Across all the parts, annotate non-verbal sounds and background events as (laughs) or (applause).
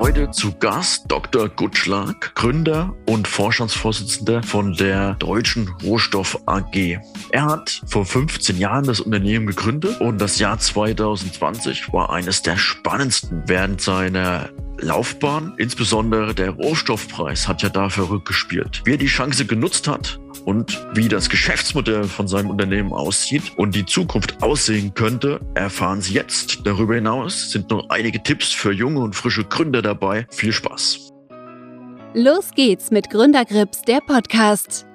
Heute zu Gast Dr. Gutschlag, Gründer und Vorstandsvorsitzender von der Deutschen Rohstoff AG. Er hat vor 15 Jahren das Unternehmen gegründet und das Jahr 2020 war eines der spannendsten während seiner Laufbahn. Insbesondere der Rohstoffpreis hat ja da verrückt gespielt. Wie er die Chance genutzt hat, und wie das Geschäftsmodell von seinem Unternehmen aussieht und die Zukunft aussehen könnte, erfahren Sie jetzt. Darüber hinaus sind noch einige Tipps für junge und frische Gründer dabei. Viel Spaß! Los geht's mit Gründergrips, der Podcast.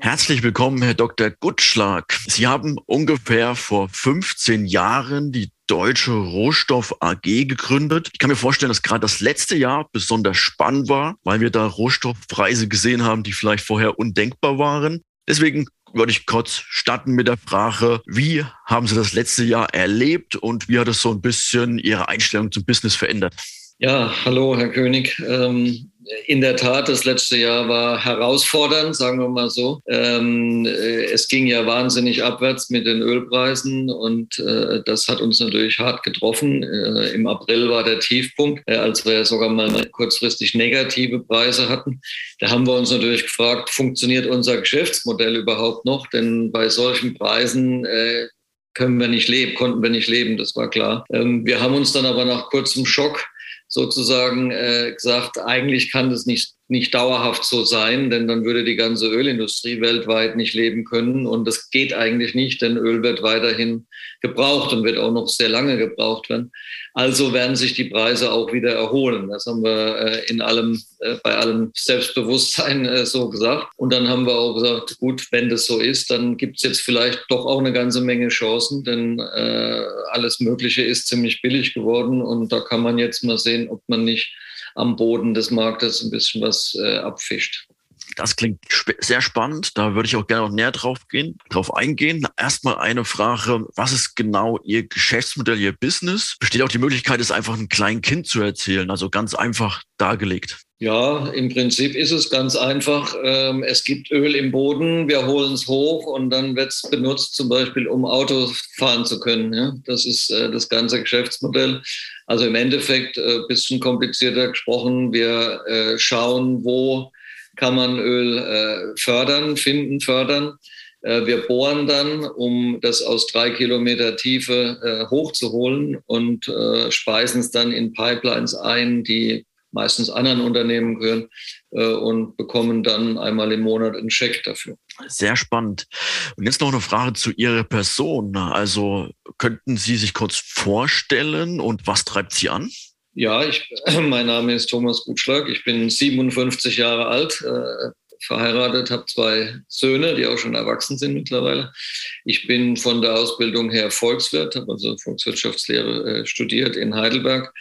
Herzlich willkommen, Herr Dr. Gutschlag. Sie haben ungefähr vor 15 Jahren die Deutsche Rohstoff AG gegründet. Ich kann mir vorstellen, dass gerade das letzte Jahr besonders spannend war, weil wir da Rohstoffpreise gesehen haben, die vielleicht vorher undenkbar waren. Deswegen würde ich kurz starten mit der Frage, wie haben Sie das letzte Jahr erlebt und wie hat es so ein bisschen Ihre Einstellung zum Business verändert? Ja, hallo, Herr König. Ähm, in der Tat, das letzte Jahr war herausfordernd, sagen wir mal so. Ähm, äh, es ging ja wahnsinnig abwärts mit den Ölpreisen und äh, das hat uns natürlich hart getroffen. Äh, Im April war der Tiefpunkt, äh, als wir sogar mal kurzfristig negative Preise hatten. Da haben wir uns natürlich gefragt, funktioniert unser Geschäftsmodell überhaupt noch? Denn bei solchen Preisen äh, können wir nicht leben, konnten wir nicht leben, das war klar. Ähm, wir haben uns dann aber nach kurzem Schock sozusagen äh, gesagt, eigentlich kann das nicht, nicht dauerhaft so sein, denn dann würde die ganze Ölindustrie weltweit nicht leben können. Und das geht eigentlich nicht, denn Öl wird weiterhin gebraucht und wird auch noch sehr lange gebraucht werden. Also werden sich die Preise auch wieder erholen. Das haben wir äh, in allem, äh, bei allem Selbstbewusstsein äh, so gesagt. Und dann haben wir auch gesagt, gut, wenn das so ist, dann gibt es jetzt vielleicht doch auch eine ganze Menge Chancen, denn alles Mögliche ist ziemlich billig geworden und da kann man jetzt mal sehen, ob man nicht am Boden des Marktes ein bisschen was äh, abfischt. Das klingt sp sehr spannend. Da würde ich auch gerne noch näher drauf gehen, drauf eingehen. Erstmal eine Frage. Was ist genau Ihr Geschäftsmodell, Ihr Business? Besteht auch die Möglichkeit, es einfach einem kleinen Kind zu erzählen? Also ganz einfach dargelegt. Ja, im Prinzip ist es ganz einfach. Ähm, es gibt Öl im Boden, wir holen es hoch und dann wird es benutzt, zum Beispiel, um Autos fahren zu können. Das ist äh, das ganze Geschäftsmodell. Also im Endeffekt, ein äh, bisschen komplizierter gesprochen, wir äh, schauen, wo kann man Öl äh, fördern, finden, fördern. Äh, wir bohren dann, um das aus drei Kilometer Tiefe äh, hochzuholen und speisen es dann in Pipelines ein, die meistens anderen Unternehmen gehören und bekommen dann einmal im Monat einen Scheck dafür. Sehr spannend. Und jetzt noch eine Frage zu Ihrer Person. Also könnten Sie sich kurz vorstellen und was treibt Sie an? Ja, ich, (clears throat) mein Name ist Thomas Gutschlag. Ich bin 57 Jahre alt, äh, verheiratet, habe zwei Söhne, die auch schon erwachsen sind mittlerweile. Ich bin von der Ausbildung her Volkswirt, habe also Volkswirtschaftslehre äh, studiert in Heidelberg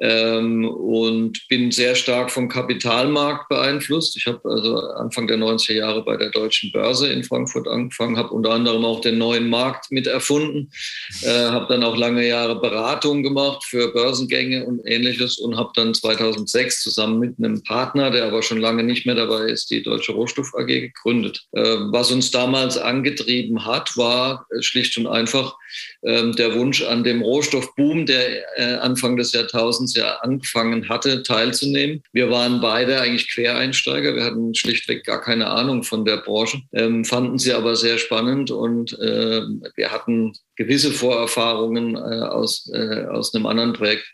ähm, und bin sehr stark vom Kapitalmarkt beeinflusst. Ich habe also Anfang der 90er Jahre bei der Deutschen Börse in Frankfurt angefangen, habe unter anderem auch den neuen Markt mit erfunden, äh, habe dann auch lange Jahre Beratung gemacht für Börsengänge und ähnliches und habe dann 2006 zusammen mit einem Partner, der aber schon lange nicht mehr dabei ist, die Deutsche Rohstoff AG gegründet. Äh, was uns damals angetrieben hat, war schlicht und einfach äh, der Wunsch an dem Rohstoffboom, der äh, Anfang des Jahrtausends ja angefangen hatte, teilzunehmen. Wir waren beide eigentlich Quereinsteiger. Wir hatten schlichtweg gar keine Ahnung von der Branche, ähm, fanden sie aber sehr spannend und äh, wir hatten gewisse Vorerfahrungen äh, aus, aus einem anderen Projekt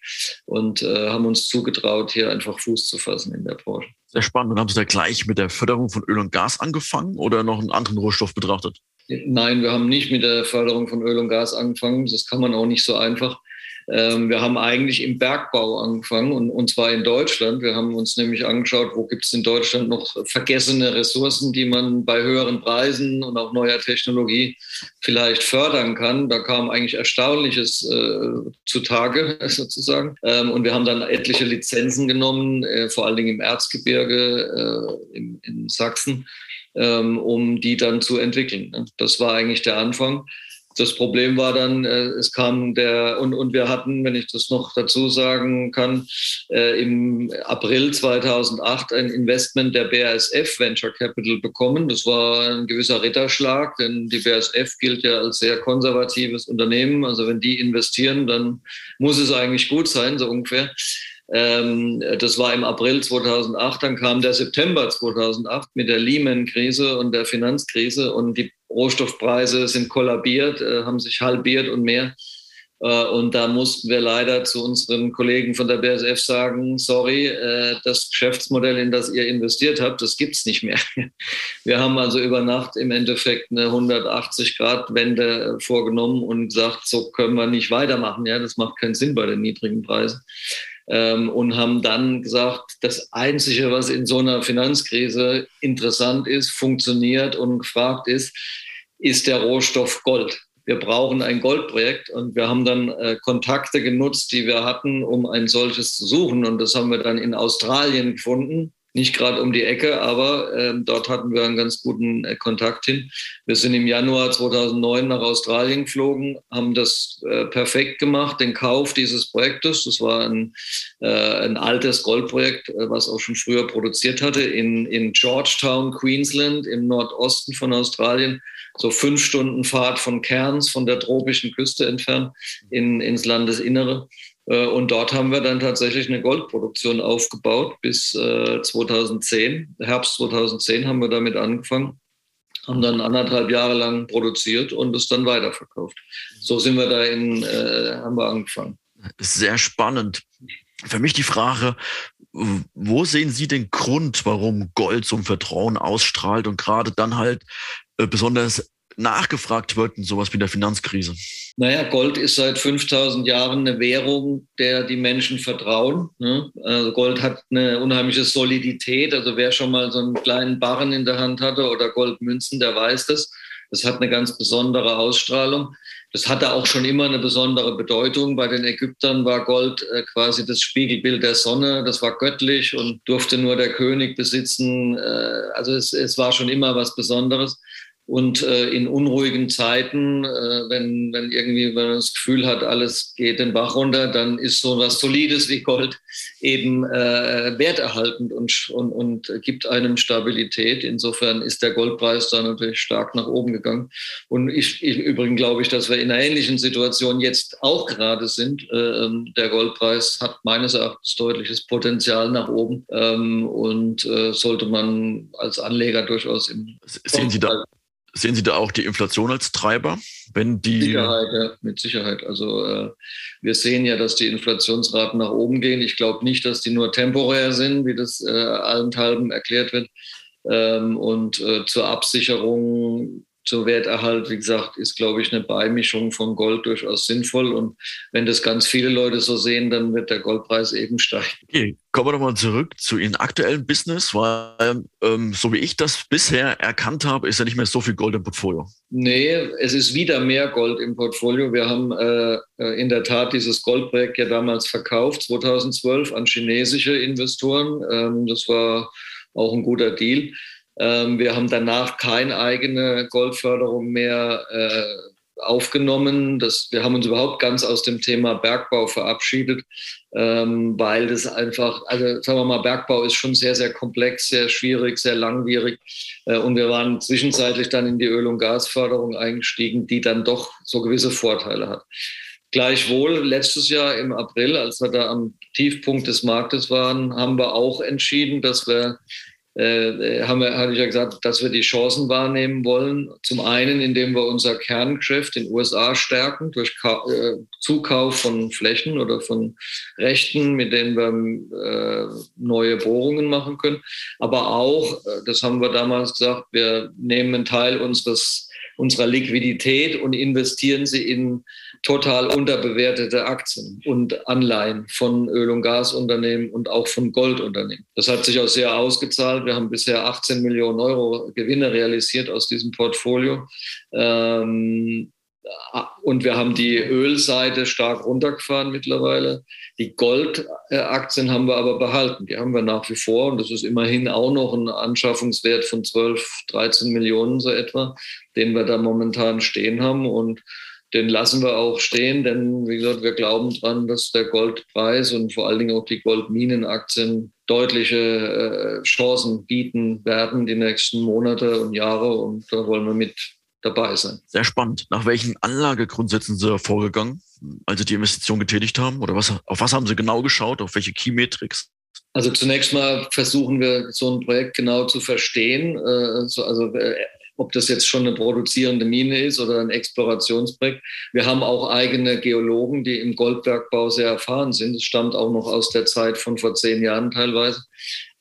und haben uns zugetraut, hier einfach Fuß zu fassen in der Branche. Sehr spannend. Und haben Sie da gleich mit der Förderung von Öl und Gas angefangen oder noch einen anderen Rohstoff betrachtet? Nein, wir haben nicht mit der Förderung von Öl und Gas angefangen. Das kann man auch nicht so einfach. Ähm, wir haben eigentlich im Bergbau angefangen und, und zwar in Deutschland. Wir haben uns nämlich angeschaut, wo gibt es in Deutschland noch vergessene Ressourcen, die man bei höheren Preisen und auch neuer Technologie vielleicht fördern kann. Da kam eigentlich Erstaunliches äh, zutage (laughs) sozusagen. Ähm, und wir haben dann etliche Lizenzen genommen, äh, vor allen Dingen im Erzgebirge äh, in, in Sachsen, um die dann zu entwickeln. Das war eigentlich der Anfang. das Problem war dann, äh, es kam der, und, und wir hatten, wenn ich das noch dazu sagen kann, äh, im April 2008 ein Investment der BASF Venture Capital bekommen. Das war ein gewisser Ritterschlag, denn die BASF gilt ja als sehr konservatives Unternehmen. Also wenn die investieren, dann muss es eigentlich gut sein, so ungefähr. Ähm, das war im April 2008, dann kam der September 2008 mit der Lehman-Krise und der Finanzkrise und die Rohstoffpreise sind kollabiert, äh, haben sich halbiert und mehr. Äh, und da mussten wir leider zu unseren Kollegen von der BSF sagen, sorry, äh, das Geschäftsmodell, in das ihr investiert habt, das gibt es nicht mehr. (laughs) Wir haben also über Nacht im Endeffekt eine 180-Grad-Wende vorgenommen und gesagt, so können wir nicht weitermachen. Ja, das macht keinen Sinn bei den niedrigen Preisen ähm, und haben dann gesagt, das Einzige, was in so einer Finanzkrise interessant ist, funktioniert und gefragt ist, ist der Rohstoff Gold. Wir brauchen ein Goldprojekt und wir haben dann äh, Kontakte genutzt, die wir hatten, um ein solches zu suchen. Und das haben wir dann in Australien gefunden nicht gerade um die Ecke, aber ähm, dort hatten wir einen ganz guten äh, Kontakt hin. Wir sind im Januar 2009 nach Australien geflogen, haben das äh, perfekt gemacht, den Kauf dieses Projektes. Das war ein, äh, ein altes Goldprojekt, äh, was auch schon früher produziert hatte, in, in Georgetown, Queensland, im Nordosten von Australien. So fünf Stunden Fahrt von Cairns, von der tropischen Küste entfernt, in, ins Landesinnere. Äh, und dort haben wir dann tatsächlich eine Goldproduktion aufgebaut bis 2010. Äh, Herbst 2010 haben wir damit angefangen, haben dann anderthalb Jahre lang produziert und es dann weiterverkauft. So sind wir da in, äh, haben wir angefangen. Sehr spannend. Für mich die Frage, wo sehen Sie den Grund, warum Gold ein Vertrauen ausstrahlt und gerade dann halt besonders nachgefragt wird in sowas wie der Finanzkrise? Naja, Gold ist seit 5000 Jahren eine Währung, der die Menschen vertrauen. Ne? Also Gold hat eine unheimliche Solidität. Also wer schon mal so einen kleinen Barren in der Hand hatte oder Goldmünzen, der weiß das. Das hat eine ganz besondere Ausstrahlung. Das hatte auch schon immer eine besondere Bedeutung. Bei den Ägyptern war Gold äh, quasi das Spiegelbild der Sonne. Das war göttlich und durfte nur der König besitzen. Äh, also es, es war schon immer was Besonderes. Und äh, in unruhigen Zeiten, äh, wenn, wenn irgendwie man das Gefühl hat, alles geht den Bach runter, dann ist so was Solides wie Gold eben äh, werterhaltend und, und, und gibt einem Stabilität. Insofern ist der Goldpreis da natürlich stark nach oben gegangen. Und ich, ich übrigens glaube ich, dass wir in einer ähnlichen Situation jetzt auch gerade sind. Ähm, der Goldpreis hat meines Erachtens deutliches Potenzial nach oben ähm, und äh, sollte man als Anleger durchaus im Sehen Sie da, Sehen Sie da auch die Inflation als Treiber? Wenn die Sicherheit, ja, mit Sicherheit. Also äh, wir sehen ja, dass die Inflationsraten nach oben gehen. Ich glaube nicht, dass die nur temporär sind, wie das äh, allenthalben erklärt wird. Ähm, und äh, zur Absicherung zur Werterhalt, wie gesagt, ist, glaube ich, eine Beimischung von Gold durchaus sinnvoll. Und wenn das ganz viele Leute so sehen, dann wird der Goldpreis eben steigen. Okay, kommen wir nochmal zurück zu Ihrem aktuellen Business, weil ähm, so wie ich das bisher erkannt habe, ist ja nicht mehr so viel Gold im Portfolio. Nee, es ist wieder mehr Gold im Portfolio. Wir haben äh, äh in der Tat dieses Goldprojekt ja damals verkauft, 2012, an chinesische Investoren. Ähm, das war auch ein guter Deal. Ähm, wir haben danach keine eigene Goldförderung mehr äh, aufgenommen. Das, wir haben uns überhaupt ganz aus dem Thema Bergbau verabschiedet, ähm, weil das einfach, also sagen wir mal, Bergbau ist schon sehr, sehr komplex, sehr schwierig, sehr langwierig. Äh, und wir waren zwischenzeitlich dann in die Öl- und Gasförderung eingestiegen, die dann doch so gewisse Vorteile hat. Gleichwohl, letztes Jahr im April, als wir da am Tiefpunkt des Marktes waren, haben wir auch entschieden, dass wir äh, haben wir, hatte ich ja gesagt, dass wir die Chancen wahrnehmen wollen. Zum einen, indem wir unser Kerngeschäft in den USA stärken durch Ka äh, Zukauf von Flächen oder von Rechten, mit denen wir äh, neue Bohrungen machen können. Aber auch, äh, das haben wir damals gesagt, wir nehmen einen Teil unseres unserer Liquidität und investieren sie in total unterbewertete Aktien und Anleihen von Öl- und Gasunternehmen und auch von Goldunternehmen. Das hat sich auch sehr ausgezahlt. Wir haben bisher 18 Millionen Euro Gewinne realisiert aus diesem Portfolio. Ähm, und wir haben die Ölseite stark runtergefahren mittlerweile. Die Goldaktien haben wir aber behalten. Die haben wir nach wie vor. Und das ist immerhin auch noch ein Anschaffungswert von 12, 13 Millionen so etwa, den wir da momentan stehen haben. Und den lassen wir auch stehen, denn wie gesagt, wir glauben dran, dass der Goldpreis und vor allen Dingen auch die Goldminenaktien deutliche äh, Chancen bieten werden die nächsten Monate und Jahre. Und da wollen wir mit dabei sein. Sehr spannend. Nach welchen Anlagegrundsätzen sind Sie vorgegangen, als Sie die Investition getätigt haben? Oder was, auf was haben Sie genau geschaut? Auf welche Key Metrics? Also zunächst mal versuchen wir so ein Projekt genau zu verstehen. Äh, also äh, ob das jetzt schon eine produzierende Mine ist oder ein Explorationsprojekt. Wir haben auch eigene Geologen, die im Goldbergbau sehr erfahren sind. Das stammt auch noch aus der Zeit von vor zehn Jahren teilweise.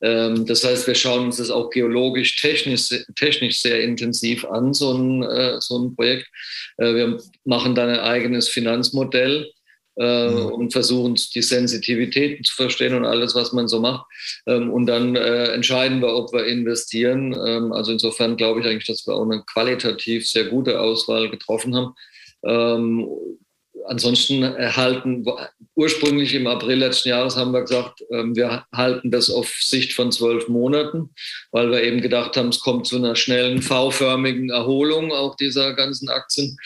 Ähm, das heißt, wir schauen uns das auch geologisch, technisch, technisch sehr intensiv an, so ein, äh, so ein Projekt. Äh, wir machen dann ein eigenes Finanzmodell äh, mhm. und versuchen die Sensitivitäten zu verstehen und alles, was man so macht. Ähm, und dann äh, entscheiden wir, ob wir investieren. Ähm, also insofern glaube ich eigentlich, dass wir auch eine qualitativ sehr gute Auswahl getroffen haben. Ähm, ansonsten erhalten, ursprünglich im April letzten Jahres haben wir gesagt, ähm, wir halten das auf Sicht von zwölf Monaten, weil wir eben gedacht haben, es kommt zu einer schnellen V-förmigen Erholung auch dieser ganzen Aktien.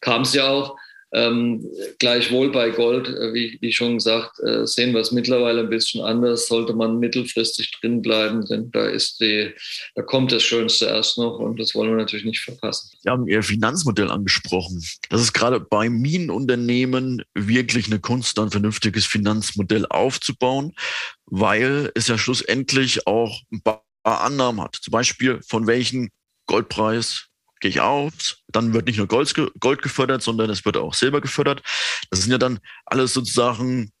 Kam es ja auch. Ähm, gleichwohl bei Gold, äh, wie, wie, schon gesagt, äh, sehen wir es mittlerweile ein bisschen anders. Sollte man mittelfristig drin bleiben, denn da ist die, da kommt das Schönste erst noch und das wollen wir natürlich nicht verpassen. Sie haben Ihr Finanzmodell angesprochen. Das ist gerade bei Minenunternehmen wirklich eine Kunst, ein vernünftiges Finanzmodell aufzubauen, weil es ja schlussendlich auch ein paar Annahmen hat. Zum Beispiel von welchem Goldpreis gehe ich auf, dann wird nicht nur Gold, Gold gefördert, sondern es wird auch Silber gefördert. Das sind ja dann alles sozusagen,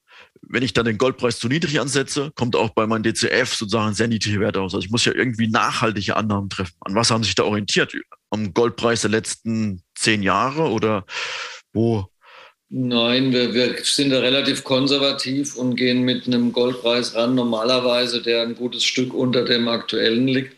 wenn ich dann den Goldpreis zu niedrig ansetze, kommt auch bei meinem DCF sozusagen sehr niedrige Werte aus. Also ich muss ja irgendwie nachhaltige Annahmen treffen. An was haben sich da orientiert? Am Goldpreis der letzten zehn Jahre oder wo? Nein, wir, wir sind da relativ konservativ und gehen mit einem Goldpreis ran, normalerweise, der ein gutes Stück unter dem aktuellen liegt.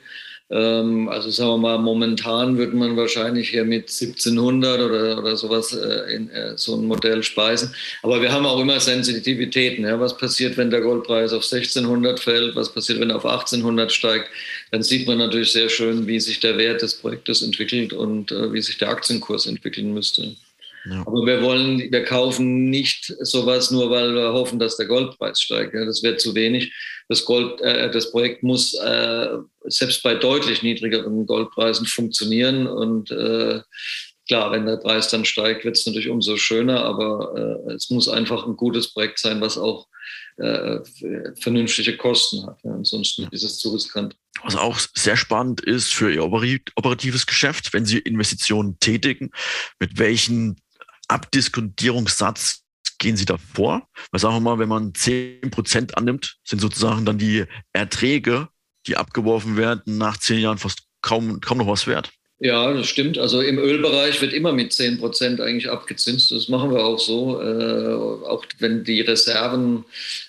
Ähm, also sagen wir mal, momentan würde man wahrscheinlich hier mit 1700 oder, oder sowas äh, in äh, so ein Modell speisen. Aber wir haben auch immer Sensitivitäten. Ja? Was passiert, wenn der Goldpreis auf 1600 fällt? Was passiert, wenn er auf 1800 steigt? Dann sieht man natürlich sehr schön, wie sich der Wert des Projektes entwickelt und äh, wie sich der Aktienkurs entwickeln müsste. Ja. Aber wir wollen, wir kaufen nicht sowas nur, weil wir hoffen, dass der Goldpreis steigt. Ja, das wäre zu wenig. Das, Gold, äh, das Projekt muss äh, selbst bei deutlich niedrigeren Goldpreisen funktionieren. Und äh, klar, wenn der Preis dann steigt, wird es natürlich umso schöner. Aber äh, es muss einfach ein gutes Projekt sein, was auch äh, vernünftige Kosten hat. Ja, ansonsten ist es zu riskant. Was auch sehr spannend ist für Ihr operatives Geschäft, wenn Sie Investitionen tätigen, mit welchen Abdiskontierungssatz gehen Sie da vor? Weil sagen wir mal, wenn man 10% annimmt, sind sozusagen dann die Erträge, die abgeworfen werden, nach zehn Jahren fast kaum, kaum noch was wert. Ja, das stimmt. Also im Ölbereich wird immer mit 10 Prozent eigentlich abgezinst. Das machen wir auch so. Äh, auch wenn die Reserven,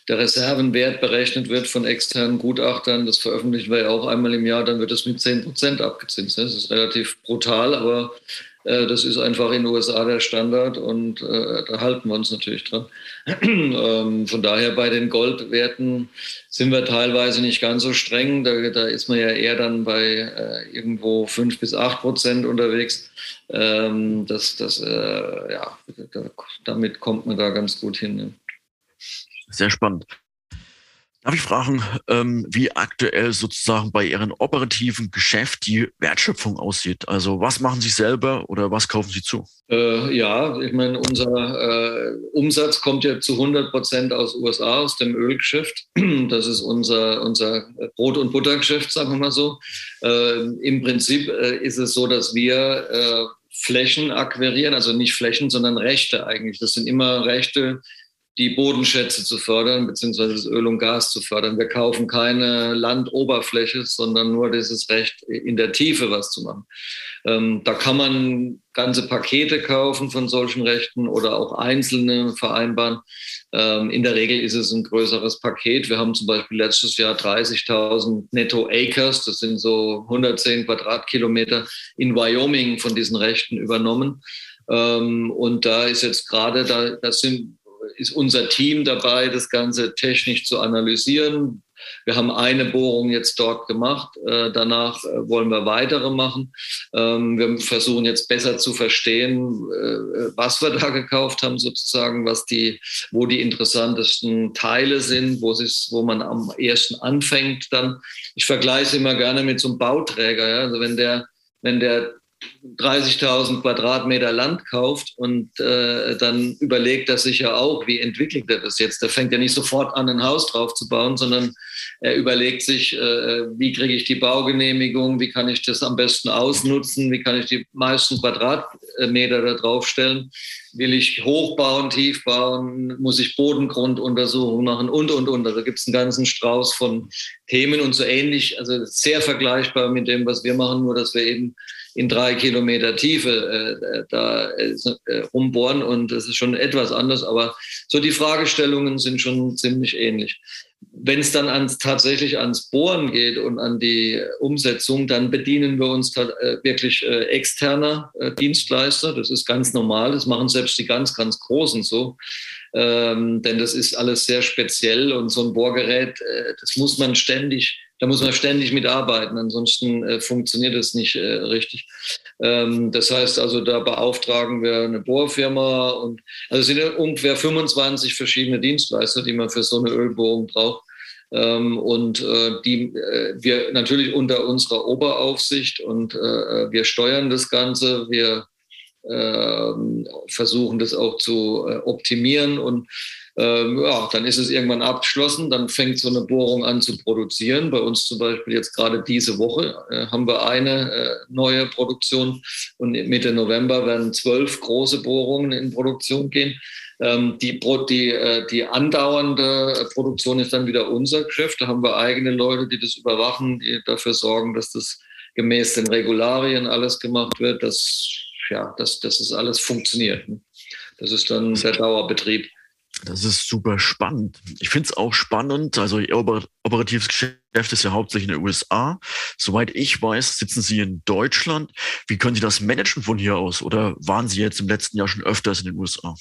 der Reservenwert berechnet wird von externen Gutachtern, das veröffentlichen wir ja auch einmal im Jahr, dann wird das mit 10 Prozent abgezinst. Das ist relativ brutal, aber das ist einfach in den USA der Standard und äh, da halten wir uns natürlich dran. (clears throat) ähm, von daher bei den Goldwerten sind wir teilweise nicht ganz so streng. Da, da ist man ja eher dann bei äh, irgendwo fünf bis acht Prozent unterwegs. Ähm, das, das, äh, ja, da, damit kommt man da ganz gut hin. Ne? Sehr spannend. Darf ich fragen, ähm, wie aktuell sozusagen bei Ihrem operativen Geschäft die Wertschöpfung aussieht? Also was machen Sie selber oder was kaufen Sie zu? Äh, ja, ich meine, unser äh, Umsatz kommt ja zu 100 Prozent aus USA, aus dem Ölgeschäft. (clears throat) Das ist unser, unser Brot- und Buttergeschäft, sagen wir mal so. Äh, Im Prinzip äh, ist es so, dass wir äh, Flächen akquirieren, also nicht Flächen, sondern Rechte eigentlich. Das sind immer Rechte, die Bodenschätze zu fördern, beziehungsweise das Öl und Gas zu fördern. Wir kaufen keine Landoberfläche, sondern nur dieses Recht, in der Tiefe was zu machen. Ähm, da kann man ganze Pakete kaufen von solchen Rechten oder auch einzelne vereinbaren. Ähm, in der Regel ist es ein größeres Paket. Wir haben zum Beispiel letztes Jahr 30.000 Netto Acres, das sind so 110 Quadratkilometer in Wyoming von diesen Rechten übernommen. Ähm, und da ist jetzt gerade, da das sind, ist unser Team dabei, das Ganze technisch zu analysieren. Wir haben eine Bohrung jetzt dort gemacht. Äh, danach äh, wollen wir weitere machen. Ähm, wir versuchen jetzt besser zu verstehen, äh, was wir (laughs) da gekauft haben, sozusagen, was die, wo die interessantesten Teile sind, wo, wo man am ersten anfängt. Dann, ich vergleiche immer gerne mit so einem Bauträger. Ja? Also wenn der, wenn der 30.000 Quadratmeter Land kauft und äh, dann überlegt er sich ja auch, wie entwickelt er das jetzt. Der fängt ja nicht sofort an, ein Haus drauf zu bauen, sondern er überlegt sich, äh, wie kriege ich die Baugenehmigung, wie kann ich das am besten ausnutzen, wie kann ich die meisten Quadratmeter da draufstellen. Will ich hochbauen, tief bauen, muss ich Bodengrunduntersuchungen machen und, und, und. Also gibt es einen ganzen Strauß von Themen und so ähnlich, also sehr vergleichbar mit dem, was wir machen, nur dass wir eben in drei Kilometer Tiefe äh, äh da äh, äh, rumbohren und das ist schon etwas anders, aber so die Fragestellungen sind schon ziemlich ähnlich. Wenn es dann ans, tatsächlich ans Bohren geht und an die Umsetzung, dann bedienen wir uns äh, wirklich äh, externer Dienstleister. Das ist ganz normal. Das machen selbst die ganz, ganz Großen so. Ähm, denn das ist alles sehr speziell und so ein Bohrgerät, das muss man ständig da muss man ständig mitarbeiten, ansonsten äh, funktioniert das nicht äh, richtig. Ähm, das heißt also, da beauftragen wir eine Bohrfirma und also es sind ungefähr 25 verschiedene Dienstleister, die man für so eine Ölbohrung braucht. Ähm, und äh, die äh, wir natürlich unter unserer Oberaufsicht und äh, wir steuern das Ganze. Wir ähm, versuchen das auch zu äh, optimieren und ähm, ja, dann ist es irgendwann abgeschlossen, dann fängt so eine Bohrung an zu produzieren. Bei uns zum Beispiel jetzt gerade diese Woche äh, haben wir eine äh, neue Produktion und Mitte November werden zwölf große Bohrungen in Produktion gehen. Ähm, die, die, äh, die andauernde Produktion ist dann wieder unser Geschäft. Da haben wir eigene Leute, die das überwachen, die dafür sorgen, dass das gemäß den Regularien alles gemacht wird, dass, ja, dass, dass das alles funktioniert. Das ist dann der Dauerbetrieb. Das ist super spannend. Ich finde es auch spannend. Also Ihr operatives Geschäft ist ja hauptsächlich in den USA. Soweit ich weiß, sitzen Sie in Deutschland. Wie können Sie das managen von hier aus? Oder waren Sie jetzt im letzten Jahr schon öfters in den USA?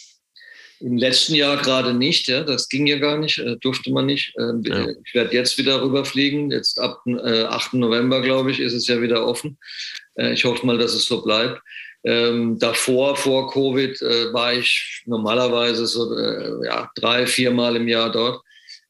Im letzten Jahr gerade nicht, ja, das ging ja gar nicht, äh, durfte man nicht. Äh, ja. Ich werde jetzt wieder rüberfliegen. Jetzt ab äh, 8. November, glaube ich, ist es ja wieder offen. Äh, ich hoffe mal, dass es so bleibt. Ähm, davor, vor Covid, äh, war ich normalerweise so äh, ja, drei, viermal im Jahr dort.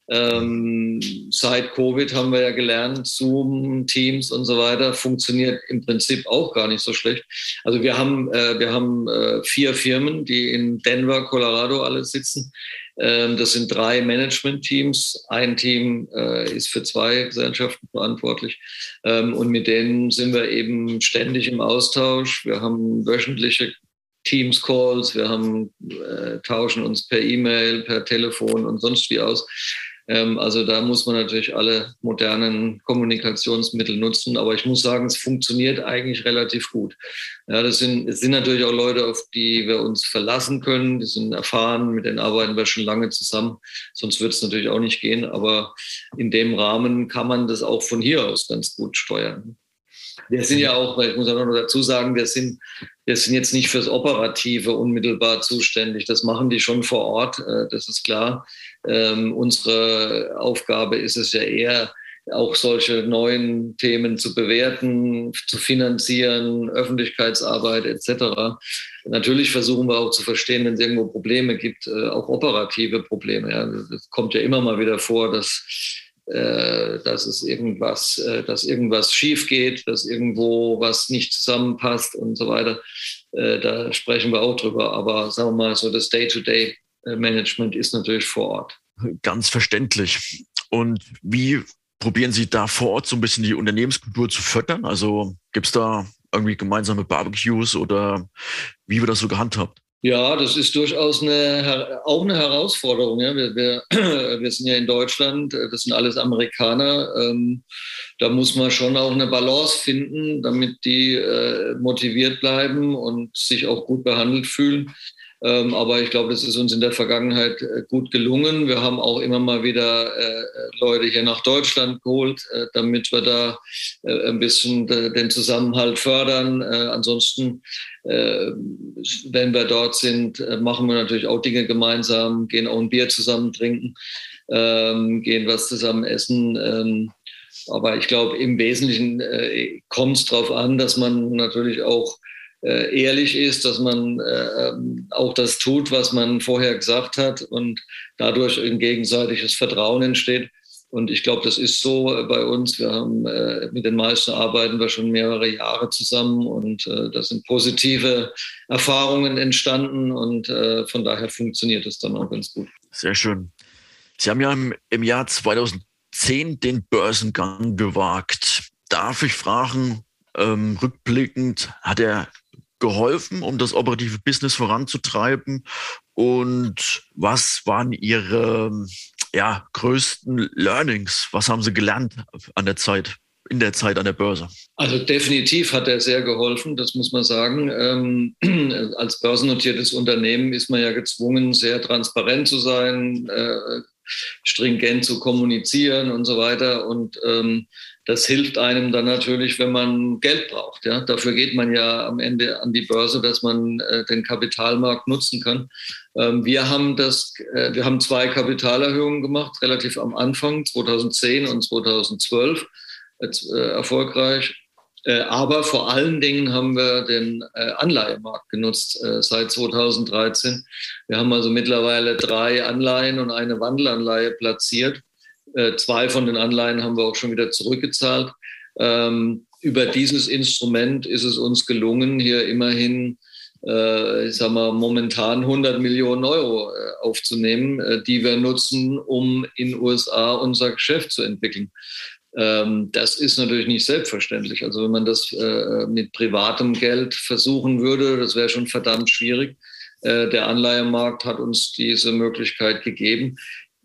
Ähm, seit Covid haben wir ja gelernt, Zoom, Teams und so weiter funktioniert im Prinzip auch gar nicht so schlecht. Also wir haben, äh, wir haben äh, vier Firmen, die in Denver, Colorado alle sitzen. Ähm, das sind drei Management-Teams. Ein Team äh, ist für zwei Gesellschaften verantwortlich. Ähm, und mit denen sind wir eben ständig im Austausch. Wir haben wöchentliche Teams-Calls, wir haben, äh, tauschen uns per E-Mail, per Telefon und sonst wie aus. Ähm, also da muss man natürlich alle modernen Kommunikationsmittel nutzen. Aber ich muss sagen, es funktioniert eigentlich relativ gut. Ja, das sind, es sind natürlich auch Leute, auf die wir uns verlassen können. Die sind erfahren, mit denen arbeiten wir schon lange zusammen. Sonst würde es natürlich auch nicht gehen. Aber in dem Rahmen kann man das auch von hier aus ganz gut steuern. Wir sind ja auch, ich muss auch noch dazu sagen, wir sind, wir sind jetzt nicht fürs Operative unmittelbar zuständig. Das machen die schon vor Ort, äh, das ist klar. Ähm, unsere Aufgabe ist es ja eher, auch solche neuen Themen zu bewerten, zu finanzieren, Öffentlichkeitsarbeit etc. Natürlich versuchen wir auch zu verstehen, wenn es irgendwo Probleme gibt, äh, auch operative Probleme. Ja. Kommt ja immer mal wieder vor, dass, äh, dass es irgendwas, äh, dass irgendwas schief geht, dass irgendwo was nicht zusammenpasst und so weiter. Äh, da sprechen wir auch drüber. Aber sagen wir mal, so das Day-to-Day Management ist natürlich vor Ort. Ganz verständlich. Und wie probieren Sie da vor Ort so ein bisschen die Unternehmenskultur zu fördern? Also gibt es da irgendwie gemeinsame Barbecues oder wie wird das so gehandhabt? Ja, das ist durchaus eine, auch eine Herausforderung. Ja. Wir, wir, (clears throat) wir sind ja in Deutschland, das sind alles Amerikaner. Ähm, da muss man schon auch eine Balance finden, damit die äh, motiviert bleiben und sich auch gut behandelt fühlen. Ähm, aber ich glaube, das ist uns in der Vergangenheit äh, gut gelungen. Wir haben auch immer mal wieder äh, Leute hier nach Deutschland geholt, äh, damit wir da ein bisschen den Zusammenhalt fördern. Ansonsten, wenn wir dort sind, machen wir natürlich auch Dinge gemeinsam, gehen auch ein Bier zusammen trinken, ähm, gehen was zusammen essen. Ähm, aber ich glaube, im Wesentlichen kommt es darauf an, dass man natürlich auch ehrlich ist, dass man äh, ähm, auch das tut, was man vorher gesagt hat und dadurch ein gegenseitiges Vertrauen entsteht. Und ich glaube, das ist so bei uns. Wir haben äh, mit den meisten arbeiten wir schon mehrere Jahre zusammen und äh, da sind positive Erfahrungen entstanden und äh, von daher funktioniert es dann auch ganz gut. Sehr schön. Sie haben ja im, im Jahr 2010 den Börsengang gewagt. Darf ich fragen, ähm, rückblickend, hat er geholfen, um das operative Business voranzutreiben? Und was waren Ihre ja, größten Learnings? Was haben Sie gelernt an der Zeit? in der Zeit an der Börse? Also definitiv hat er sehr geholfen, das muss man sagen. Ähm, (clears throat) als börsennotiertes Unternehmen ist man ja gezwungen, sehr transparent zu sein, äh, stringent zu kommunizieren und so weiter. Und ähm, das hilft einem dann natürlich, wenn man Geld braucht. Ja? Dafür geht man ja am Ende an die Börse, dass man äh, den Kapitalmarkt nutzen kann. Ähm, wir, haben das, äh, wir haben zwei Kapitalerhöhungen gemacht, relativ am Anfang, 2010 und 2012, äh, erfolgreich. Äh, aber vor allen Dingen haben wir den äh, Anleihemarkt genutzt äh, seit 2013. Wir haben also mittlerweile drei Anleihen und eine Wandelanleihe platziert äh, zwei von den Anleihen haben wir auch schon wieder zurückgezahlt. Ähm, über dieses Instrument ist es uns gelungen, hier immerhin, äh, ich sag mal, momentan 100 Millionen Euro äh, aufzunehmen, die wir nutzen, um in USA unser Geschäft zu entwickeln. Ähm, das ist natürlich nicht selbstverständlich. Also wenn man das mit privatem Geld versuchen würde, das wäre schon verdammt schwierig. Der Anleihemarkt hat uns diese Möglichkeit gegeben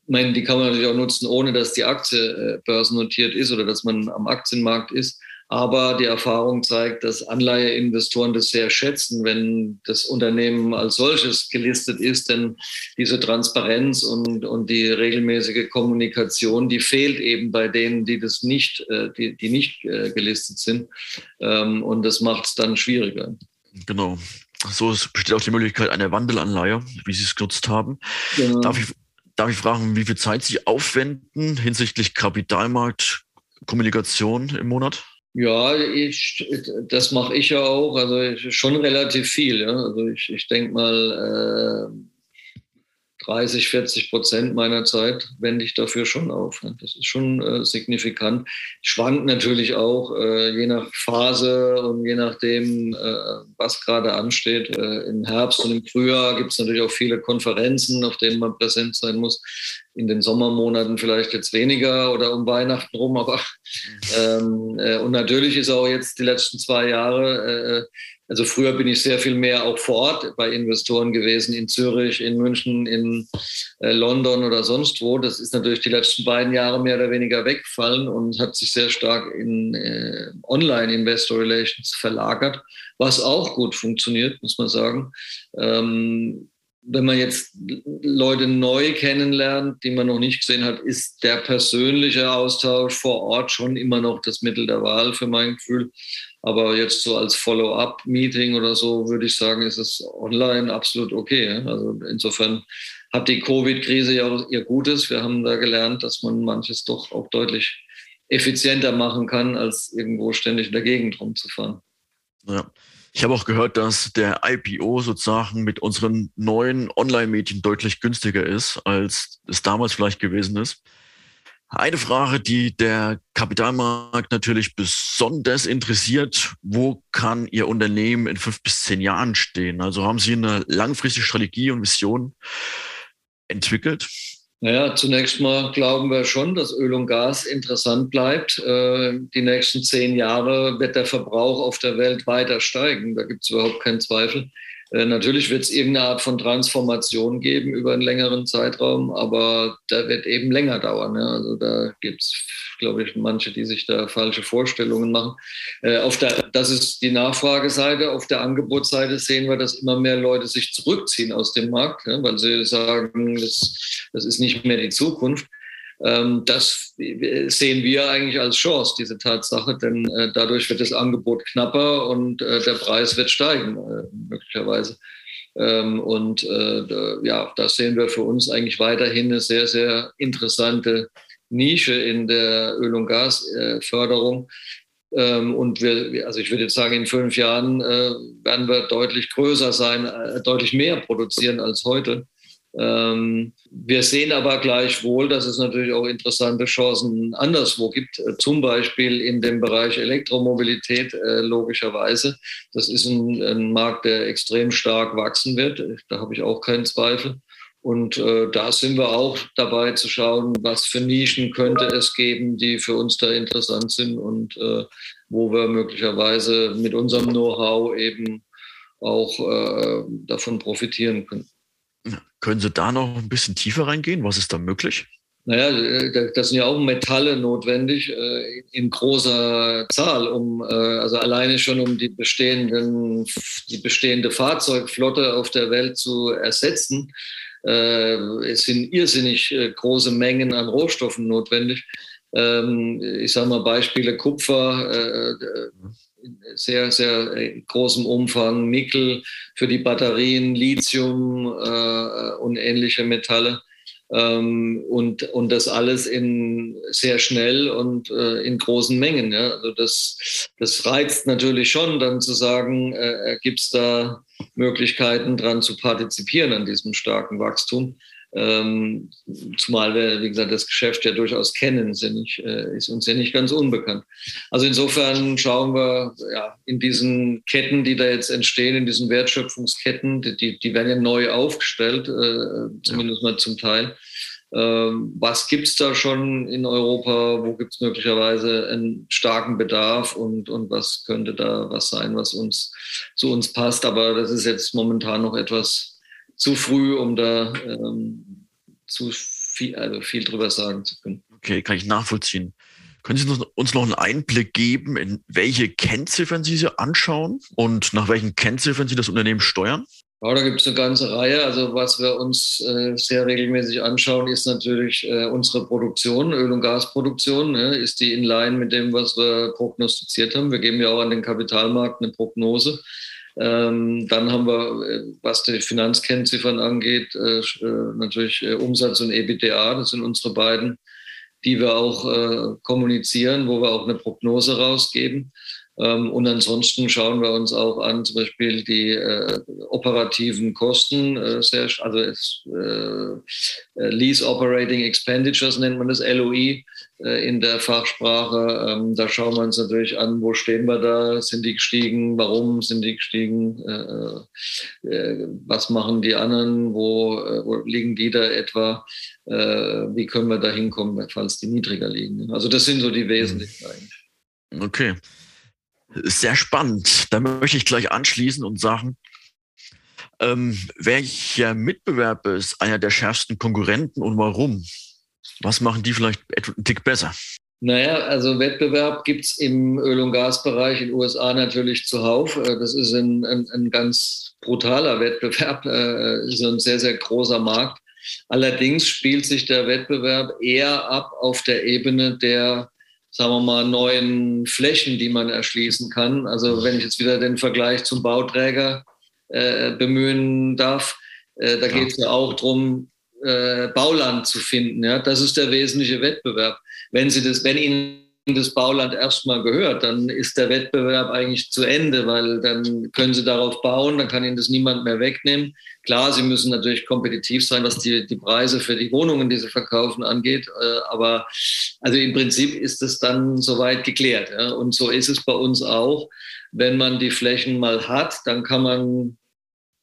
meine, die kann man natürlich auch nutzen, ohne dass die Aktie äh, börsennotiert ist oder dass man am Aktienmarkt ist. Aber die Erfahrung zeigt, dass Anleiheinvestoren das sehr schätzen, wenn das Unternehmen als solches gelistet ist. Denn diese Transparenz und, und die regelmäßige Kommunikation, die fehlt eben bei denen, die das nicht, äh, die, die nicht äh, gelistet sind. Ähm, und das macht es dann schwieriger. Genau. So besteht auch die Möglichkeit einer Wandelanleihe, wie Sie es genutzt haben. Genau. Darf ich Darf ich fragen, wie viel Zeit Sie aufwenden hinsichtlich Kapitalmarktkommunikation im Monat? Ja, ich, das mache ich ja auch. Also schon relativ viel. Ja. Also ich, ich denke mal, äh, 30, 40 Prozent meiner Zeit wende ich dafür schon auf. Das ist schon äh, signifikant. Schwankt natürlich auch äh, je nach Phase und je nachdem, äh, was gerade ansteht. Äh, Im Herbst und im Frühjahr gibt es natürlich auch viele Konferenzen, auf denen man präsent sein muss. In den Sommermonaten vielleicht jetzt weniger oder um Weihnachten rum, aber ähm, äh, und natürlich ist auch jetzt die letzten zwei Jahre äh, also früher bin ich sehr viel mehr auch vor Ort bei Investoren gewesen, in Zürich, in München, in äh, London oder sonst wo. Das ist natürlich die letzten beiden Jahre mehr oder weniger weggefallen und hat sich sehr stark in äh, Online-Investor Relations verlagert, was auch gut funktioniert, muss man sagen. Ähm, wenn man jetzt Leute neu kennenlernt, die man noch nicht gesehen hat, ist der persönliche Austausch vor Ort schon immer noch das Mittel der Wahl für mein Gefühl. Aber jetzt so als Follow-up-Meeting oder so würde ich sagen, ist es online absolut okay. Also insofern hat die Covid-Krise ja auch ihr Gutes. Wir haben da gelernt, dass man manches doch auch deutlich effizienter machen kann, als irgendwo ständig in der Gegend rumzufahren. Ja. Ich habe auch gehört, dass der IPO sozusagen mit unseren neuen Online-Medien deutlich günstiger ist, als es damals vielleicht gewesen ist. Eine Frage, die der Kapitalmarkt natürlich besonders interessiert, wo kann Ihr Unternehmen in fünf bis zehn Jahren stehen? Also haben Sie eine langfristige Strategie und Vision entwickelt? Naja, zunächst mal glauben wir schon, dass Öl und Gas interessant bleibt. Äh, die nächsten zehn Jahre wird der Verbrauch auf der Welt weiter steigen. Da gibt es überhaupt keinen Zweifel. Äh, natürlich wird es irgendeine Art von Transformation geben über einen längeren Zeitraum, aber da wird eben länger dauern. Ja. Also da gibt es, glaube ich, manche, die sich da falsche Vorstellungen machen. Äh, auf der, das ist die Nachfrageseite. Auf der Angebotsseite sehen wir, dass immer mehr Leute sich zurückziehen aus dem Markt, ja, weil sie sagen, das, das ist nicht mehr die Zukunft. Ähm, das sehen wir eigentlich als Chance, diese Tatsache, denn äh, dadurch wird das Angebot knapper und äh, der Preis wird steigen, äh, möglicherweise. Ähm, und ja, das sehen wir für uns eigentlich weiterhin eine sehr, sehr interessante Nische in der Öl- und Gasförderung. Ähm, und wir, also ich würde jetzt sagen, in fünf Jahren werden wir deutlich größer sein, deutlich mehr produzieren als heute. Ähm, wir sehen aber gleichwohl, dass es natürlich auch interessante Chancen anderswo gibt, äh, zum Beispiel in dem Bereich Elektromobilität äh, logischerweise. Das ist ein, ein, Markt, der extrem stark wachsen wird. Da habe ich auch keinen Zweifel. Und äh, da sind wir auch dabei zu schauen, was für Nischen könnte es geben, die für uns da interessant sind und äh, wo wir möglicherweise mit unserem Know-how eben auch äh, davon profitieren können. Können Sie da noch ein bisschen tiefer reingehen? Was ist da möglich? Naja, äh, da sind ja auch Metalle notwendig äh, in großer Zahl, um äh, also alleine schon um die bestehenden die bestehende Fahrzeugflotte auf der Welt zu ersetzen. Es sind irrsinnig große Mengen an Rohstoffen notwendig. Ähm, ich sage mal Beispiele Kupfer sehr, sehr äh, großem Umfang Nickel für die Batterien, Lithium äh, und ähnliche Metalle. Ähm, und, und das alles in sehr schnell und äh, in großen Mengen. Ja? Also das, das reizt natürlich schon, dann zu sagen, äh, gibt es da Möglichkeiten, dran zu partizipieren an diesem starken Wachstum. Ähm, zumal wir, wie gesagt, das Geschäft ja durchaus kennen, ist, ja nicht, äh, ist uns ja nicht ganz unbekannt. Also insofern schauen wir ja, in diesen Ketten, die da jetzt entstehen, in diesen Wertschöpfungsketten, die, die werden ja neu aufgestellt, äh, zumindest mal zum Teil. Ähm, was gibt es da schon in Europa? Wo gibt es möglicherweise einen starken Bedarf und, und was könnte da was sein, was uns zu uns passt? Aber das ist jetzt momentan noch etwas zu früh, um da ähm, zu viel, also viel drüber sagen zu können. Okay, kann ich nachvollziehen. Können Sie uns noch einen Einblick geben, in welche Kennziffern Sie sich anschauen und nach welchen Kennziffern Sie das Unternehmen steuern? Ja, da gibt es eine ganze Reihe. Also was wir uns äh, sehr regelmäßig anschauen, ist natürlich äh, unsere Produktion, Öl- und Gasproduktion. Ne? Ist die in line mit dem, was wir prognostiziert haben? Wir geben ja auch an den Kapitalmarkt eine Prognose. Ähm, dann haben wir, äh, was die Finanzkennziffern angeht, äh, äh natürlich äh, Umsatz und EBITDA. Das sind unsere beiden, die wir auch äh, kommunizieren, wo wir auch eine Prognose rausgeben. Ähm, und ansonsten schauen wir uns auch an, zum Beispiel die äh, operativen Kosten, äh, sehr, also es, Lease Operating Expenditures nennt man das, LOI in der Fachsprache. Ähm, da schauen wir uns natürlich an, wo stehen wir da, sind die gestiegen, warum sind die gestiegen, äh, was machen die anderen, wo, wo liegen die da etwa, wie können wir da hinkommen, falls die niedriger liegen. Also das sind so die wesentlichen eigentlich. Okay. Sehr spannend. Da möchte ich gleich anschließen und sagen, ähm, welcher Mitbewerber ist einer der schärfsten Konkurrenten und warum? Was machen die vielleicht einen Tick besser? Naja, also Wettbewerb gibt es im Öl- und Gasbereich in den USA natürlich zuhauf. Äh, das ist ein, ein, ein ganz brutaler Wettbewerb, äh, ist ein sehr, sehr großer Markt. Allerdings spielt sich der Wettbewerb eher ab auf der Ebene der sagen wir mal, neuen Flächen, die man erschließen kann. Also wenn ich jetzt wieder den Vergleich zum Bauträger äh, bemühen darf, äh, da geht es ja auch darum, äh, Bauland zu finden. Ja? Das ist der wesentliche Wettbewerb. Wenn, Sie das, wenn Ihnen das Bauland erstmal gehört, dann ist der Wettbewerb eigentlich zu Ende, weil dann können Sie darauf bauen, dann kann Ihnen das niemand mehr wegnehmen. Klar, Sie müssen natürlich kompetitiv sein, was die, die Preise für die Wohnungen, die Sie verkaufen, angeht. Äh, aber also im Prinzip ist es dann soweit geklärt. Ja? Und so ist es bei uns auch. Wenn man die Flächen mal hat, dann kann man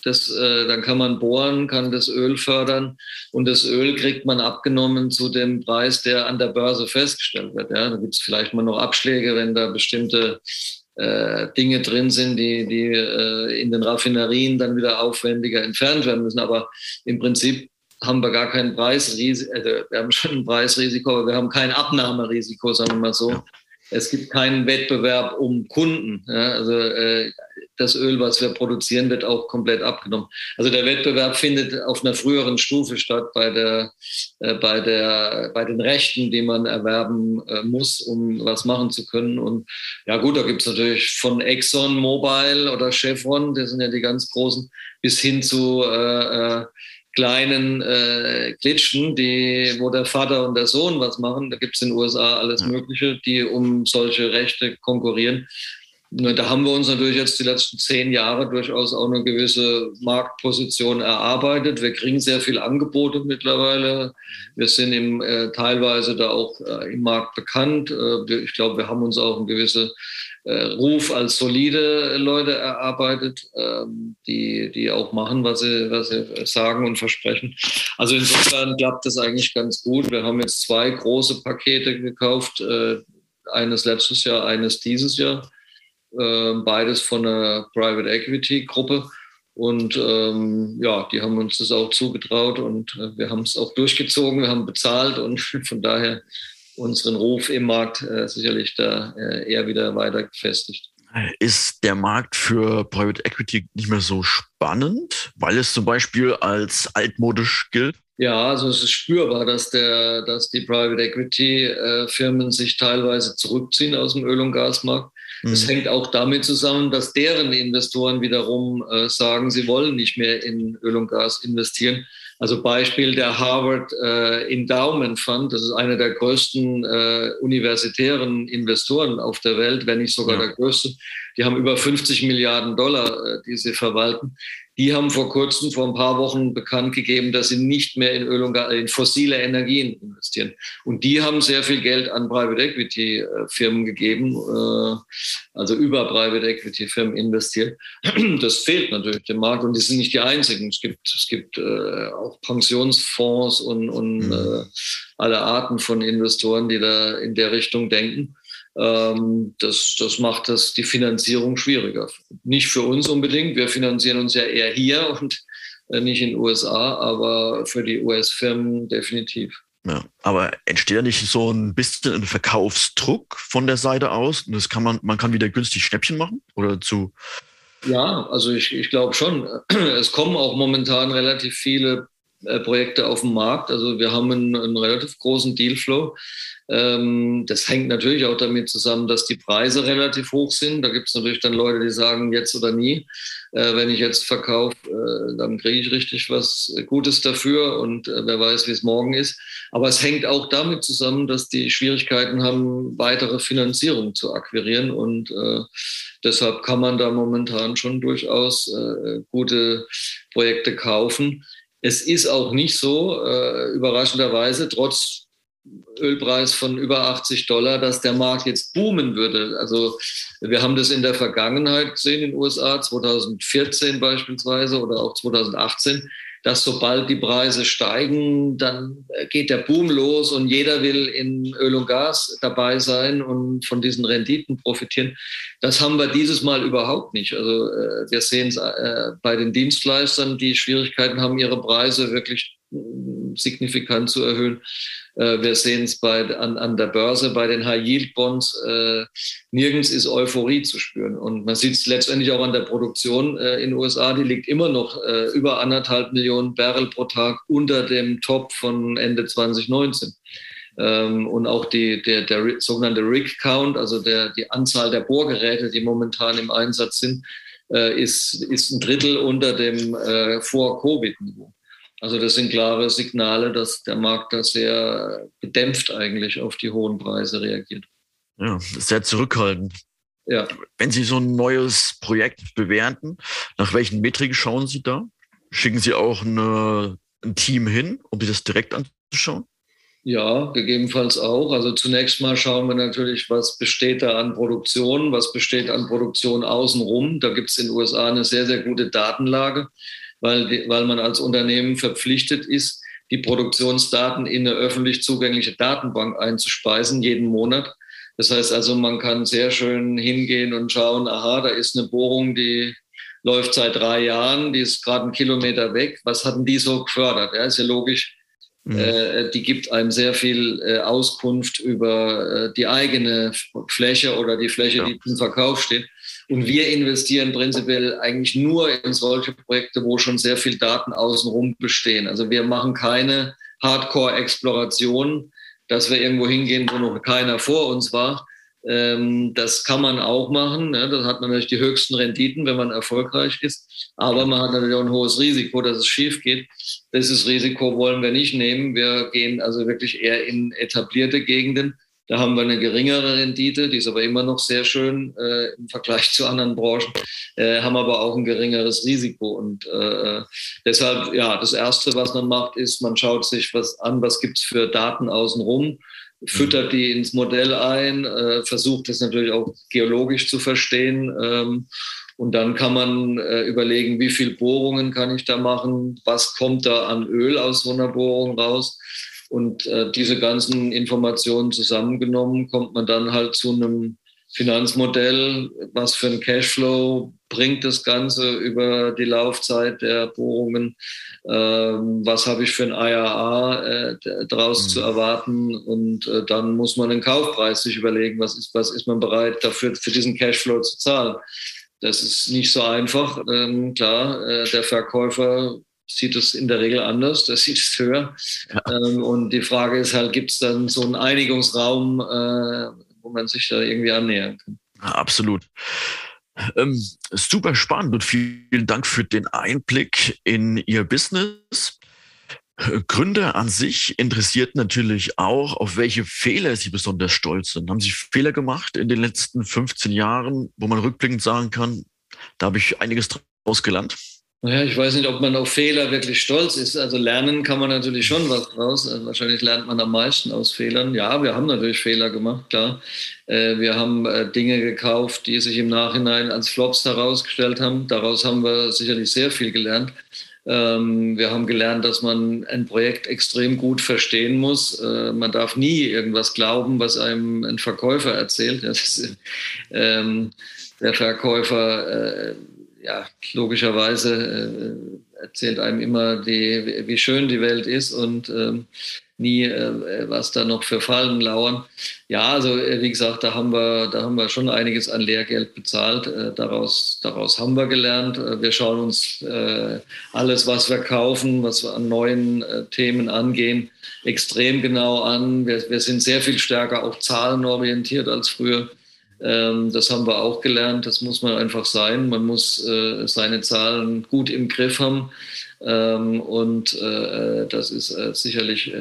das, äh, dann kann man bohren, kann das Öl fördern und das Öl kriegt man abgenommen zu dem Preis, der an der Börse festgestellt wird. Ja, da gibt es vielleicht mal noch Abschläge, wenn da bestimmte äh, Dinge drin sind, die, die äh, in den Raffinerien dann wieder aufwendiger entfernt werden müssen. Aber im Prinzip haben wir gar kein Preisrisiko, also wir haben schon ein Preisrisiko, aber wir haben kein Abnahmerisiko, sagen wir mal so. Ja. Es gibt keinen Wettbewerb um Kunden. Ja, also äh, das Öl, was wir produzieren, wird auch komplett abgenommen. Also der Wettbewerb findet auf einer früheren Stufe statt bei, der, äh, bei, der, bei den Rechten, die man erwerben äh, muss, um was machen zu können. Und ja gut, da gibt es natürlich von Exxon Mobil oder Chevron, das sind ja die ganz großen, bis hin zu äh, äh kleinen äh, Glitschen, die, wo der Vater und der Sohn was machen. Da gibt es in den USA alles Mögliche, die um solche Rechte konkurrieren. Da haben wir uns natürlich jetzt die letzten zehn Jahre durchaus auch eine gewisse Marktposition erarbeitet. Wir kriegen sehr viel Angebote mittlerweile. Wir sind im, äh, teilweise da auch äh, im Markt bekannt. Äh, ich glaube, wir haben uns auch eine gewisse äh, Ruf als solide Leute erarbeitet, ähm, die, die auch machen, was sie, was sie sagen und versprechen. Also insofern klappt das eigentlich ganz gut. Wir haben jetzt zwei große Pakete gekauft, äh, eines letztes Jahr, eines dieses Jahr, äh, beides von einer Private Equity Gruppe. Und ähm, ja, die haben uns das auch zugetraut und äh, wir haben es auch durchgezogen, wir haben bezahlt und (laughs) von daher unseren Ruf im Markt äh, sicherlich da äh, eher wieder weiter gefestigt. Ist der Markt für Private Equity nicht mehr so spannend, weil es zum Beispiel als altmodisch gilt? Ja, also es ist spürbar, dass, der, dass die Private Equity äh, Firmen sich teilweise zurückziehen aus dem Öl- und Gasmarkt. Es mhm. hängt auch damit zusammen, dass deren Investoren wiederum äh, sagen, sie wollen nicht mehr in Öl und Gas investieren, also Beispiel der Harvard äh, Endowment Fund, das ist einer der größten äh, universitären Investoren auf der Welt, wenn nicht sogar ja. der größte. Die haben über 50 Milliarden Dollar, äh, die sie verwalten. Die haben vor kurzem, vor ein paar Wochen bekannt gegeben, dass sie nicht mehr in Öl und Gas, in fossile Energien investieren. Und die haben sehr viel Geld an Private Equity äh, Firmen gegeben, äh, also über Private Equity Firmen investiert. Das fehlt natürlich dem Markt und die sind nicht die einzigen. Es gibt, es gibt äh, auch Pensionsfonds und, und mhm. alle Arten von Investoren, die da in der Richtung denken. Ähm, das, das macht das die Finanzierung schwieriger. Nicht für uns unbedingt. Wir finanzieren uns ja eher hier und äh, nicht in den USA, aber für die US-Firmen definitiv. Ja, aber entsteht ja nicht so ein bisschen ein Verkaufsdruck von der Seite aus? Und das kann man, man kann wieder günstig Schnäppchen machen oder zu. Ja, also ich, ich glaube schon. Es kommen auch momentan relativ viele Projekte auf den Markt. Also wir haben einen, einen relativ großen Dealflow. Ähm, das hängt natürlich auch damit zusammen, dass die Preise relativ hoch sind. Da gibt es natürlich dann Leute, die sagen, jetzt oder nie. Äh, wenn ich jetzt verkaufe, äh, dann kriege ich richtig was Gutes dafür und äh, wer weiß, wie es morgen ist. Aber es hängt auch damit zusammen, dass die Schwierigkeiten haben, weitere Finanzierung zu akquirieren und äh, deshalb kann man da momentan schon durchaus äh, gute Projekte kaufen. Es ist auch nicht so, äh, überraschenderweise, trotz Ölpreis von über 80 Dollar, dass der Markt jetzt boomen würde. Also wir haben das in der Vergangenheit gesehen in den USA, 2014 beispielsweise oder auch 2018, dass sobald die Preise steigen, dann geht der Boom los und jeder will in Öl und Gas dabei sein und von diesen Renditen profitieren. Das haben wir dieses Mal überhaupt nicht. Also äh, wir sehen es äh, bei den Dienstleistern, die Schwierigkeiten haben, ihre Preise wirklich signifikant zu erhöhen. Äh, wir sehen es an, an der Börse bei den High-Yield-Bonds. Äh, nirgends ist Euphorie zu spüren. Und man sieht es letztendlich auch an der Produktion äh, in den USA. Die liegt immer noch über anderthalb Millionen Barrel pro Tag unter dem Top von Ende 2019. Ähm, und auch die, der, der sogenannte Rig Count, also der, die Anzahl der Bohrgeräte, die momentan im Einsatz sind, ist, ist ein Drittel unter dem Vor-Covid-Niveau. Also das sind klare Signale, dass der Markt da sehr gedämpft eigentlich auf die hohen Preise reagiert. Ja, sehr zurückhaltend. Ja. Wenn Sie so ein neues Projekt bewerten, nach welchen Metriken schauen Sie da? Schicken Sie auch eine, ein Team hin, um sich das direkt anzuschauen? Ja, gegebenenfalls auch. Also zunächst mal schauen wir natürlich, was besteht da an Produktion, was besteht an Produktion außenrum. Da gibt es in den USA eine sehr, sehr gute Datenlage weil, weil man als Unternehmen verpflichtet ist, die Produktionsdaten in eine öffentlich zugängliche Datenbank einzuspeisen, jeden Monat. Das heißt also, man kann sehr schön hingehen und schauen, aha, da ist eine Bohrung, die läuft seit drei Jahren, die ist gerade einen Kilometer weg. Was hatten die so gefördert? Ja, ist ja logisch. Mhm. Äh, die gibt einem sehr viel äh, Auskunft über äh, die eigene Fläche oder die Fläche, ja. die zum Verkauf steht. Und wir investieren prinzipiell eigentlich nur in solche Projekte, wo schon sehr viel Daten außenrum bestehen. Also wir machen keine Hardcore-Exploration, dass wir irgendwo hingehen, wo noch keiner vor uns war. Ähm, das kann man auch machen. Ne? Da hat man natürlich die höchsten Renditen, wenn man erfolgreich ist. Aber man hat natürlich auch ein hohes Risiko, dass es schief geht. Dieses Risiko wollen wir nicht nehmen. Wir gehen also wirklich eher in etablierte Gegenden da haben wir eine geringere Rendite, die ist aber immer noch sehr schön äh, im Vergleich zu anderen Branchen, äh, haben aber auch ein geringeres Risiko. Und äh, deshalb, ja, das Erste, was man macht, ist, man schaut sich was an, was gibt es für Daten außenrum, füttert die ins Modell ein, äh, versucht es natürlich auch geologisch zu verstehen. Ähm, und dann kann man äh, überlegen, wie viele Bohrungen kann ich da machen, was kommt da an Öl aus so einer Bohrung raus und äh, diese ganzen Informationen zusammengenommen, kommt man dann halt zu einem Finanzmodell, was für ein Cashflow bringt das Ganze über die Laufzeit der Bohrungen, ähm, was habe ich für ein IRA äh, daraus mhm. zu erwarten und äh, dann muss man den Kaufpreis sich überlegen, was ist, was ist man bereit dafür für diesen Cashflow zu zahlen. Das ist nicht so einfach. Ähm, klar, äh, der Verkäufer sieht es in der Regel anders, das sieht es höher. Ja. Ähm, und die Frage ist halt, gibt es dann so einen Einigungsraum, äh, wo man sich da irgendwie annähern kann? Absolut. Ähm, super spannend und vielen Dank für den Einblick in Ihr Business. Gründer an sich interessiert natürlich auch, auf welche Fehler Sie besonders stolz sind. Haben Sie Fehler gemacht in den letzten 15 Jahren, wo man rückblickend sagen kann, da habe ich einiges draus gelernt? Naja, ich weiß nicht, ob man auf Fehler wirklich stolz ist. Also lernen kann man natürlich schon was draus. Also wahrscheinlich lernt man am meisten aus Fehlern. Ja, wir haben natürlich Fehler gemacht, klar. Äh, wir haben äh, Dinge gekauft, die sich im Nachhinein als Flops herausgestellt haben. Daraus haben wir sicherlich sehr viel gelernt. Ähm, wir haben gelernt, dass man ein Projekt extrem gut verstehen muss. Äh, man darf nie irgendwas glauben, was einem ein Verkäufer erzählt. Ähm, der Verkäufer ja, logischerweise äh, erzählt einem immer, die, wie schön die Welt ist und ähm, nie, äh, was da noch für Fallen lauern. Ja, also äh, wie gesagt, da haben wir, da haben wir schon einiges an Lehrgeld bezahlt. Äh, daraus, daraus haben wir gelernt. Äh, wir schauen uns äh, alles, was wir kaufen, was wir an neuen Themen angehen, extrem genau an. Wir, wir sind sehr viel stärker auch zahlenorientiert als früher. Ähm, das haben wir auch gelernt. Das muss man einfach sein. Man muss äh, seine Zahlen gut im Griff haben. Ähm, und äh, das ist äh, sicherlich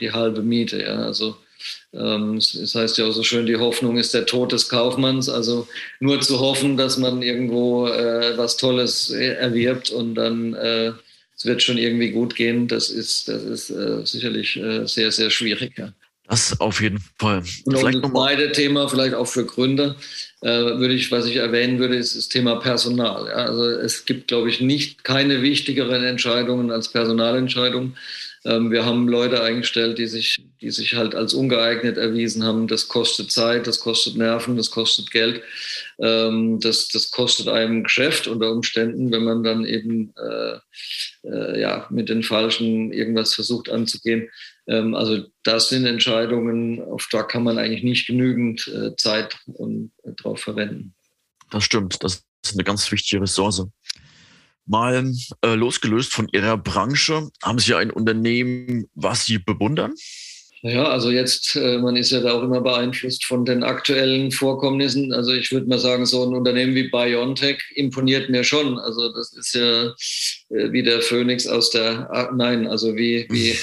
die halbe Miete. Ja. Also ähm, es heißt ja auch so schön, die Hoffnung ist der Tod des Kaufmanns. Also nur zu hoffen, dass man irgendwo was Tolles erwirbt und dann es wird schon irgendwie gut gehen, das ist, das ist sicherlich sehr, sehr schwierig. Ja. Das auf jeden Fall. Und vielleicht das zweite Thema, vielleicht auch für Gründer, äh, würde ich, was ich erwähnen würde, ist das Thema Personal. Ja, also es gibt, glaube ich, nicht keine wichtigeren Entscheidungen als Personalentscheidungen. Ähm, wir haben Leute eingestellt, die sich, die sich halt als ungeeignet erwiesen haben. Das kostet Zeit, das kostet Nerven, das kostet Geld. Ähm, das, das kostet einem Geschäft unter Umständen, wenn man dann eben äh, äh, ja, mit den Falschen irgendwas versucht anzugehen. Ähm, also das sind Entscheidungen, auf da kann man eigentlich nicht genügend äh, Zeit und, äh, drauf verwenden. Das stimmt, das ist eine ganz wichtige Ressource. Mal äh, losgelöst von Ihrer Branche, haben Sie ein Unternehmen, was Sie bewundern? Ja, also jetzt, äh, man ist ja da auch immer beeinflusst von den aktuellen Vorkommnissen. Also ich würde mal sagen, so ein Unternehmen wie BioNTech imponiert mir schon. Also das ist ja äh, wie der Phönix aus der, ah, nein, also wie, wie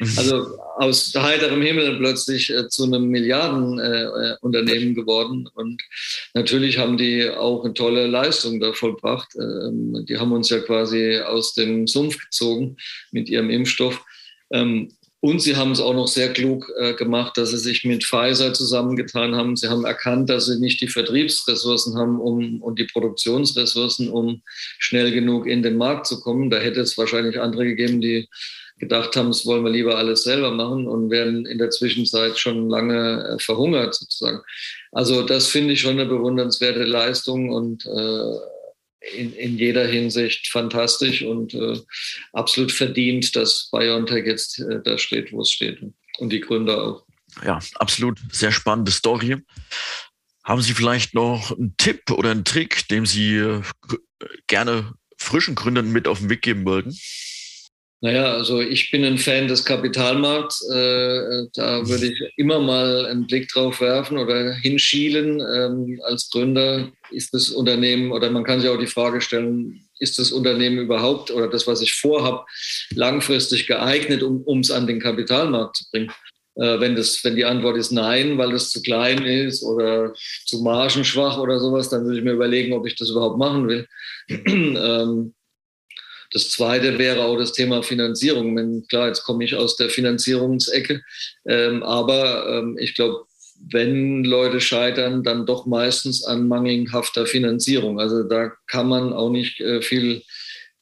(laughs) also aus heiterem Himmel plötzlich äh, zu einem Milliardenunternehmen geworden. Und natürlich haben die auch eine tolle Leistung da vollbracht. Ähm, die haben uns ja quasi aus dem Sumpf gezogen mit ihrem Impfstoff. Ähm, und sie haben es auch noch sehr klug äh, gemacht, dass sie sich mit Pfizer zusammengetan haben. Sie haben erkannt, dass sie nicht die Vertriebsressourcen haben um, und die Produktionsressourcen, um schnell genug in den Markt zu kommen. Da hätte es wahrscheinlich andere gegeben, die gedacht haben, das wollen wir lieber alles selber machen und werden in der Zwischenzeit schon lange äh, verhungert sozusagen. Also das finde ich schon eine bewundernswerte Leistung und äh, in, in jeder Hinsicht fantastisch und äh, absolut verdient, dass BioNTech jetzt äh, da steht, wo es steht und die Gründer auch. Ja, absolut sehr spannende Story. Haben Sie vielleicht noch einen Tipp oder einen Trick, dem Sie äh, gerne frischen Gründern mit auf den Weg geben würden? Naja, also ich bin ein Fan des Kapitalmarkts. Äh, da würde ich immer mal einen Blick drauf werfen oder hinschielen. Ähm, als Gründer ist das Unternehmen, oder man kann sich auch die Frage stellen, ist das Unternehmen überhaupt oder das, was ich vorhabe, langfristig geeignet, um es an den Kapitalmarkt zu bringen? Äh, wenn, das, wenn die Antwort ist nein, weil es zu klein ist oder zu margenschwach oder sowas, dann würde ich mir überlegen, ob ich das überhaupt machen will. (clears throat) ähm, das zweite wäre auch das Thema Finanzierung. Wenn, klar, jetzt komme ich aus der Finanzierungsecke, ähm, aber ähm, ich glaube, wenn Leute scheitern, dann doch meistens an mangelhafter Finanzierung. Also da kann man auch nicht äh, viel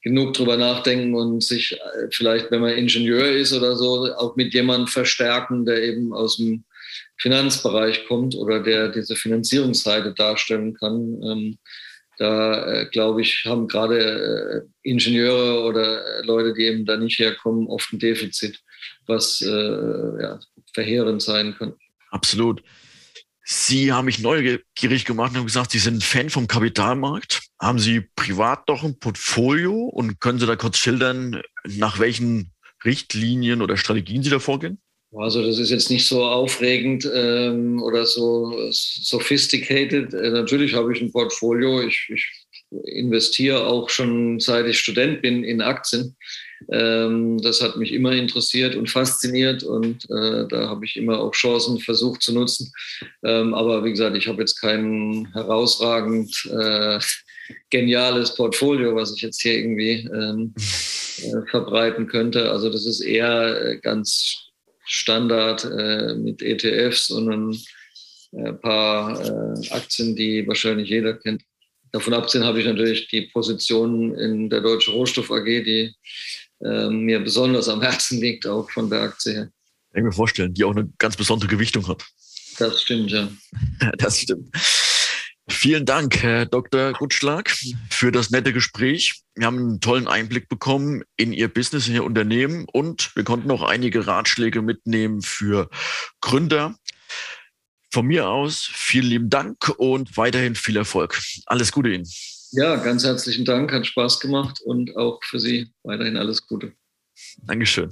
genug drüber nachdenken und sich äh, vielleicht, wenn man Ingenieur ist oder so, auch mit jemandem verstärken, der eben aus dem Finanzbereich kommt oder der diese Finanzierungsseite darstellen kann. Ähm, da, äh, glaube ich, haben gerade äh, Ingenieure oder äh, Leute, die eben da nicht herkommen, oft ein Defizit, was äh, ja, verheerend sein kann. Absolut. Sie haben mich neugierig gemacht und haben gesagt, Sie sind Fan vom Kapitalmarkt. Haben Sie privat doch ein Portfolio und können Sie da kurz schildern, nach welchen Richtlinien oder Strategien Sie da vorgehen? Also das ist jetzt nicht so aufregend ähm, oder so sophisticated. Äh, natürlich habe ich ein Portfolio. Ich, ich, investiere auch schon seit ich Student bin in Aktien. Ähm, das hat mich immer interessiert und fasziniert und äh, da habe ich immer auch Chancen versucht zu nutzen. Ähm, aber wie gesagt, ich habe jetzt kein herausragend äh, geniales Portfolio, was ich jetzt hier irgendwie ähm, äh, verbreiten könnte. Also das ist eher äh, ganz Standard äh, mit ETFs und ein äh, paar äh, Aktien, die wahrscheinlich jeder kennt. Davon abgesehen habe ich natürlich die Position in der Deutsche Rohstoff AG, die äh, mir besonders am Herzen liegt, auch von der Aktie her. Ich kann mir vorstellen, die auch eine ganz besondere Gewichtung hat. Das stimmt, ja. (laughs) das stimmt. Vielen Dank, Herr Dr. Gutschlag, für das nette Gespräch. Wir haben einen tollen Einblick bekommen in Ihr Business, in Ihr Unternehmen und wir konnten auch einige Ratschläge mitnehmen für Gründer. Von mir aus vielen lieben Dank und weiterhin viel Erfolg. Alles Gute Ihnen. Ja, ganz herzlichen Dank, hat Spaß gemacht und auch für Sie weiterhin alles Gute. Dankeschön.